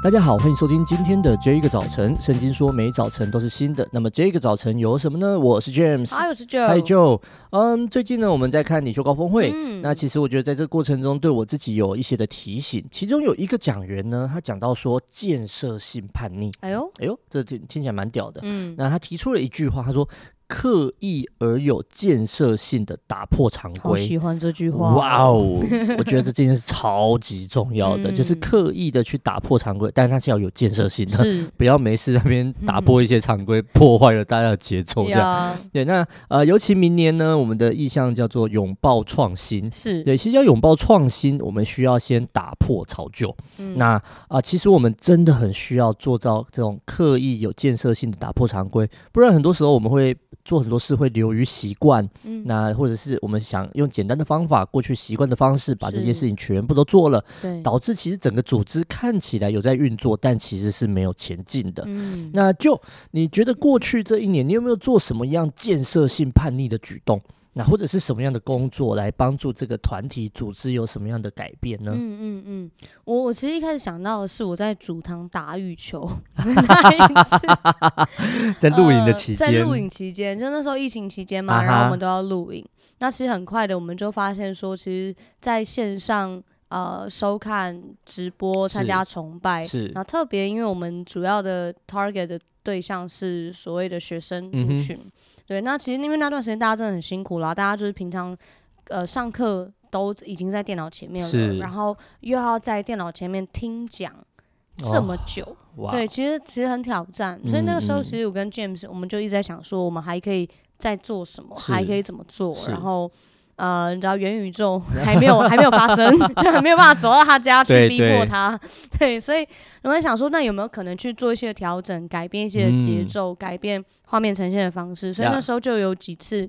大家好，欢迎收听今天的这一个早晨。圣经说每早晨都是新的，那么这一个早晨有什么呢？我是 James，嗨，我是 Joe，嗨 Joe。嗯，最近呢，我们在看领袖高峰会。嗯，那其实我觉得在这个过程中，对我自己有一些的提醒。其中有一个讲员呢，他讲到说建设性叛逆。哎呦，哎呦，这听听起来蛮屌的。嗯，那他提出了一句话，他说。刻意而有建设性的打破常规，好喜欢这句话。哇哦，我觉得这件事超级重要的，嗯、就是刻意的去打破常规，但是它是要有建设性的，不要没事在那边打破一些常规，嗯、破坏了大家的节奏。这样，对，那呃，尤其明年呢，我们的意向叫做拥抱创新，是对，其实要拥抱创新，我们需要先打破潮旧。嗯、那啊、呃，其实我们真的很需要做到这种刻意有建设性的打破常规，不然很多时候我们会。做很多事会流于习惯，嗯，那或者是我们想用简单的方法，过去习惯的方式，把这件事情全部都做了，对，导致其实整个组织看起来有在运作，但其实是没有前进的。嗯，那就你觉得过去这一年，你有没有做什么样建设性叛逆的举动？那或者是什么样的工作来帮助这个团体组织有什么样的改变呢？嗯嗯嗯，我我其实一开始想到的是我在主堂打羽球 在录影的期间，呃、在录影期间，就那时候疫情期间嘛，啊、然后我们都要录影。那其实很快的，我们就发现说，其实在线上呃收看直播、参加崇拜，是，然后特别因为我们主要的 target 的对象是所谓的学生族群。嗯对，那其实因为那段时间大家真的很辛苦啦，大家就是平常，呃，上课都已经在电脑前面了，然后又要在电脑前面听讲这么久，哦、对，其实其实很挑战。所以那个时候，其实我跟 James，我们就一直在想说，我们还可以再做什么，是还可以怎么做，然后。呃，你知道元宇宙 还没有还没有发生，还 没有办法走到他家去逼迫他。对，对，对，所以我们想说，那有没有可能去做一些调整，改变一些节奏，嗯、改变画面呈现的方式？所以那时候就有几次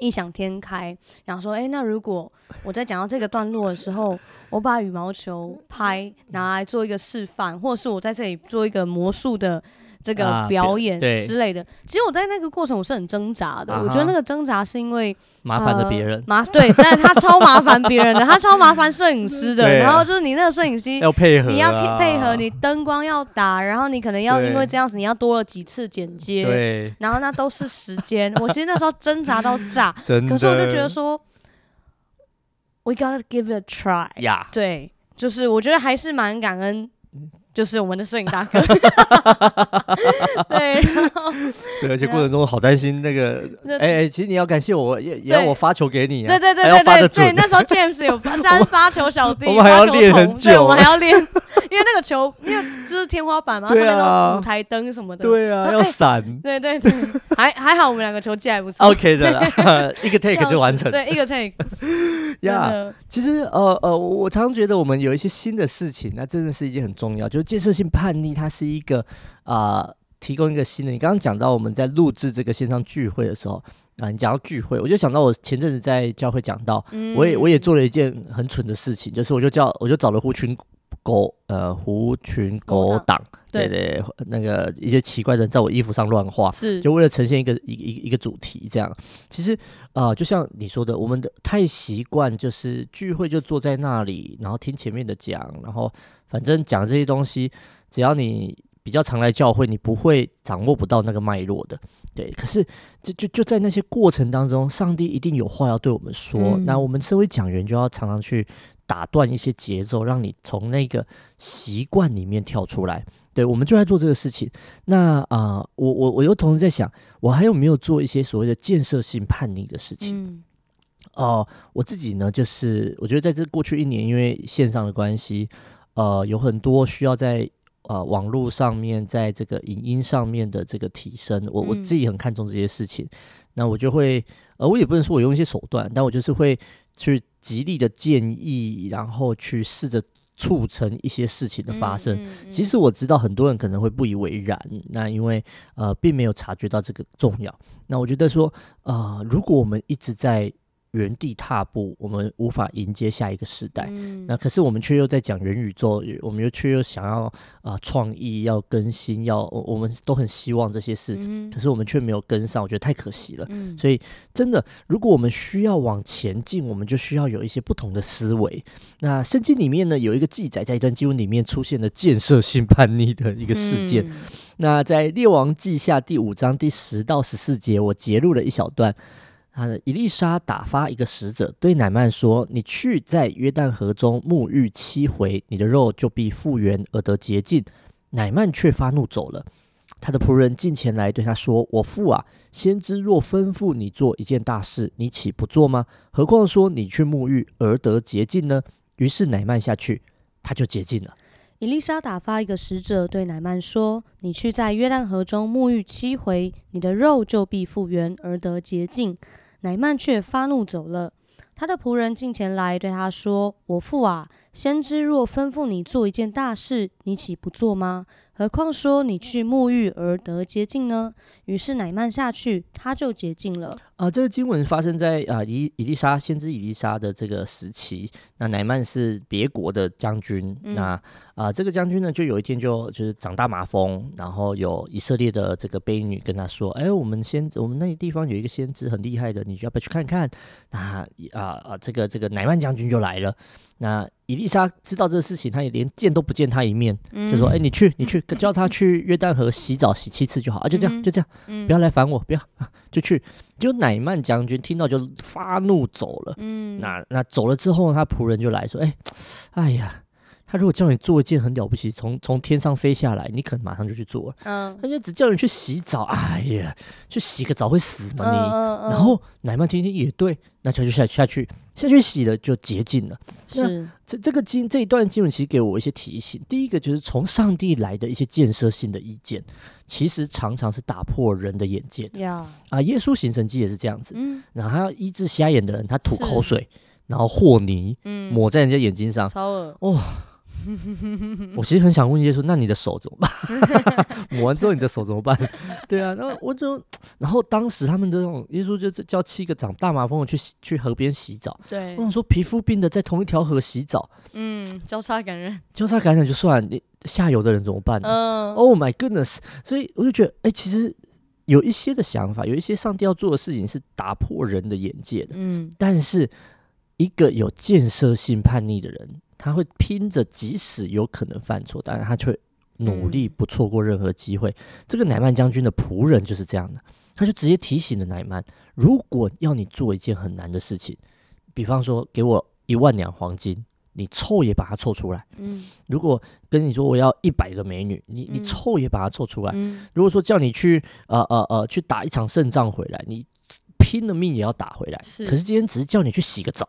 异想天开，然后说，哎、欸，那如果我在讲到这个段落的时候，我把羽毛球拍拿来做一个示范，或者是我在这里做一个魔术的。这个表演之类的，啊、其实我在那个过程我是很挣扎的。啊、我觉得那个挣扎是因为麻烦了别人，麻、呃、对，但是他超麻烦别人的，他超麻烦摄影师的。啊、然后就是你那个摄影师要配合、啊，你要配合，你灯光要打，然后你可能要因为这样子，你要多了几次剪接，对，然后那都是时间。我其实那时候挣扎到炸，可是我就觉得说，We gotta give it a try。呀，对，就是我觉得还是蛮感恩。就是我们的摄影大哥，对，对，而且过程中好担心那个，哎哎，其实你要感谢我，也也要我发球给你，对对对对对对，那时候 James 有发，三发球小弟，我们还要练很久，我们还要练，因为那个球，因为就是天花板嘛，上面都舞台灯什么的，对啊，要闪，对对对，还 还好我们两个球技还不错，OK 的，一个 take 就完成，对，一个 take，呀，其实呃呃，我常常觉得我们有一些新的事情，那真的是一件很重要，就是。建设性叛逆，它是一个啊、呃，提供一个新的。你刚刚讲到我们在录制这个线上聚会的时候啊、呃，你讲到聚会，我就想到我前阵子在教会讲到，嗯、我也我也做了一件很蠢的事情，就是我就叫我就找了狐群狗呃狐群狗党，对对，那个一些奇怪的人在我衣服上乱画，是就为了呈现一个一一一个主题这样。其实啊、呃，就像你说的，我们的太习惯就是聚会就坐在那里，然后听前面的讲，然后。反正讲这些东西，只要你比较常来教会，你不会掌握不到那个脉络的。对，可是就就就在那些过程当中，上帝一定有话要对我们说。嗯、那我们身为讲员，就要常常去打断一些节奏，让你从那个习惯里面跳出来。对，我们就在做这个事情。那啊、呃，我我我又同时在想，我还有没有做一些所谓的建设性叛逆的事情？嗯哦、呃，我自己呢，就是我觉得在这过去一年，因为线上的关系。呃，有很多需要在呃网络上面，在这个影音上面的这个提升，我我自己很看重这些事情。嗯、那我就会，呃，我也不能说我用一些手段，但我就是会去极力的建议，然后去试着促成一些事情的发生。嗯嗯嗯、其实我知道很多人可能会不以为然，那因为呃并没有察觉到这个重要。那我觉得说，呃，如果我们一直在原地踏步，我们无法迎接下一个时代。嗯、那可是我们却又在讲元宇宙，我们又却又想要啊创意要更新，要我们都很希望这些事，嗯、可是我们却没有跟上，我觉得太可惜了。嗯、所以真的，如果我们需要往前进，我们就需要有一些不同的思维。那圣经里面呢，有一个记载，在一段经文里面出现了建设性叛逆的一个事件。嗯、那在列王记下第五章第十到十四节，我截录了一小段。啊，伊丽莎打发一个使者对乃曼说：“你去在约旦河中沐浴七回，你的肉就必复原而得洁净。”乃曼却发怒走了。他的仆人进前来对他说：“我父啊，先知若吩咐你做一件大事，你岂不做吗？何况说你去沐浴而得洁净呢？”于是乃曼下去，他就洁净了。伊丽莎打发一个使者对乃曼说：“你去在约旦河中沐浴七回，你的肉就必复原而得洁净。”乃曼却发怒走了。他的仆人进前来对他说：“我父啊，先知若吩咐你做一件大事，你岂不做吗？何况说你去沐浴而得洁净呢？”于是乃曼下去，他就洁净了。啊，这个经文发生在啊以以利沙先知以利沙的这个时期。那乃曼是别国的将军。嗯、那啊，这个将军呢，就有一天就就是长大麻风，然后有以色列的这个婢女跟他说：“哎，我们先我们那个地方有一个先知很厉害的，你要不要去看看？”那啊啊啊，这个这个乃曼将军就来了。那伊丽莎知道这个事情，他也连见都不见他一面，嗯、就说：“哎，你去，你去，叫他去约旦河洗澡洗七次就好啊，就这样，就这样，嗯、不要来烦我，不要，就去。”就乃曼将军听到就发怒走了。嗯，那那走了之后，他仆人就来说：“哎，哎呀。”他如果叫你做一件很了不起，从从天上飞下来，你可能马上就去做了。嗯，他就只叫你去洗澡，哎呀，去洗个澡会死吗你？嗯嗯、然后奶妈听听也对，那就就下下去下去洗了就洁净了。是这这个经这一段经文其实给我一些提醒。第一个就是从上帝来的一些建设性的意见，其实常常是打破人的眼界的。啊，耶稣行神迹也是这样子。嗯，然后他要医治瞎眼的人，他吐口水，然后和泥，嗯，抹在人家眼睛上，超恶哦。我其实很想问耶稣，那你的手怎么办？抹完之后你的手怎么办？对啊，然后我就，然后当时他们的那种耶稣就叫七个长大麻风的去去河边洗澡。对，我想说皮肤病的在同一条河洗澡，嗯，交叉感染，交叉感染就算，你下游的人怎么办呢？嗯，Oh my goodness！所以我就觉得，哎、欸，其实有一些的想法，有一些上帝要做的事情是打破人的眼界的。嗯，但是一个有建设性叛逆的人。他会拼着，即使有可能犯错，但是他却努力不错过任何机会。嗯、这个乃曼将军的仆人就是这样的，他就直接提醒了乃曼：如果要你做一件很难的事情，比方说给我一万两黄金，你凑也把它凑出来。嗯，如果跟你说我要一百个美女，你你凑也把它凑出来。嗯，如果说叫你去呃呃呃去打一场胜仗回来，你拼了命也要打回来。是，可是今天只是叫你去洗个澡。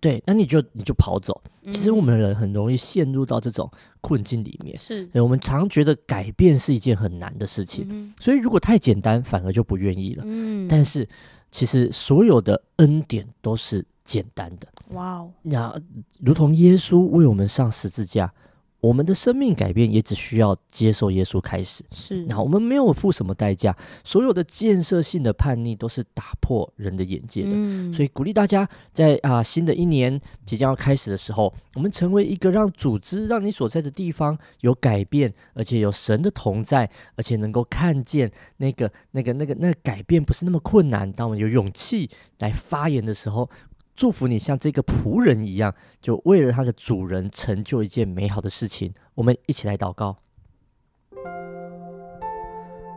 对，那你就你就跑走。其实我们人很容易陷入到这种困境里面。是，我们常觉得改变是一件很难的事情，嗯、所以如果太简单，反而就不愿意了。嗯，但是其实所有的恩典都是简单的。哇哦，那如同耶稣为我们上十字架。我们的生命改变也只需要接受耶稣开始，是。那我们没有付什么代价，所有的建设性的叛逆都是打破人的眼界的。嗯、所以鼓励大家在啊新的一年即将要开始的时候，我们成为一个让组织让你所在的地方有改变，而且有神的同在，而且能够看见那个那个那个那个改变不是那么困难。当我们有勇气来发言的时候。祝福你像这个仆人一样，就为了他的主人成就一件美好的事情。我们一起来祷告。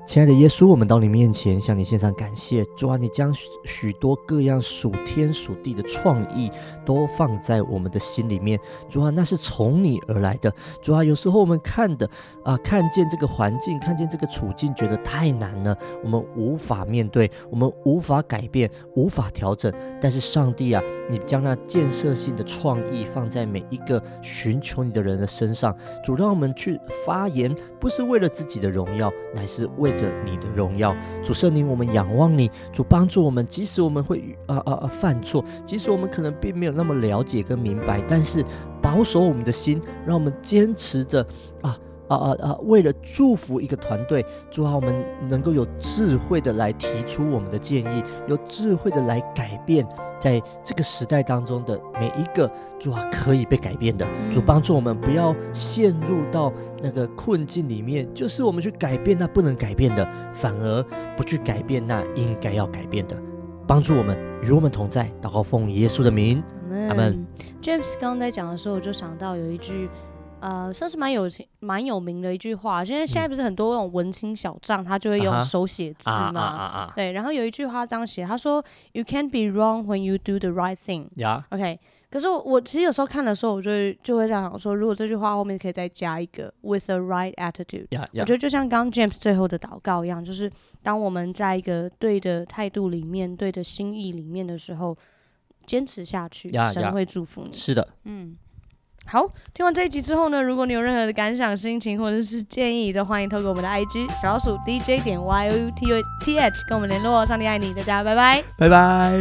亲爱的耶稣，我们到你面前向你献上感谢。主啊，你将许许多各样属天属地的创意都放在我们的心里面。主啊，那是从你而来的。主啊，有时候我们看的啊，看见这个环境，看见这个处境，觉得太难了，我们无法面对，我们无法改变，无法调整。但是上帝啊，你将那建设性的创意放在每一个寻求你的人的身上。主，让我们去发言，不是为了自己的荣耀，乃是为着你的荣耀，主圣灵，我们仰望你，主帮助我们，即使我们会啊啊啊犯错，即使我们可能并没有那么了解跟明白，但是保守我们的心，让我们坚持着啊啊啊啊，为了祝福一个团队，主啊，我们能够有智慧的来提出我们的建议，有智慧的来改变在这个时代当中的每一个主啊可以被改变的，主帮助我们不要陷入到那个困境里面，就是我们去改变那不能改变的，反而不去改变那应该要改变的，帮助我们与我们同在，祷告奉耶稣的名，阿门。James 刚刚在讲的时候，我就想到有一句。呃，算是蛮有情、蛮有名的一句话。现在现在不是很多那种文青小账，他就会用手写字嘛。Uh. Uh. 对，然后有一句话这样写，他说：“You can't be wrong when you do the right thing。” OK。可是我我其实有时候看的时候，我就会就会这样想说，如果这句话后面可以再加一个 “with the right attitude”。我觉得就像刚 James 最后的祷告一样，就是当我们在一个对的态度里面、对的心意里面的时候，坚持下去神会祝福你。是的，嗯。好，听完这一集之后呢，如果你有任何的感想、心情或者是建议，都欢迎透过我们的 IG 小老鼠 DJ 点 Y O U T U T H 跟我们联络。上帝爱你，大家拜拜，拜拜。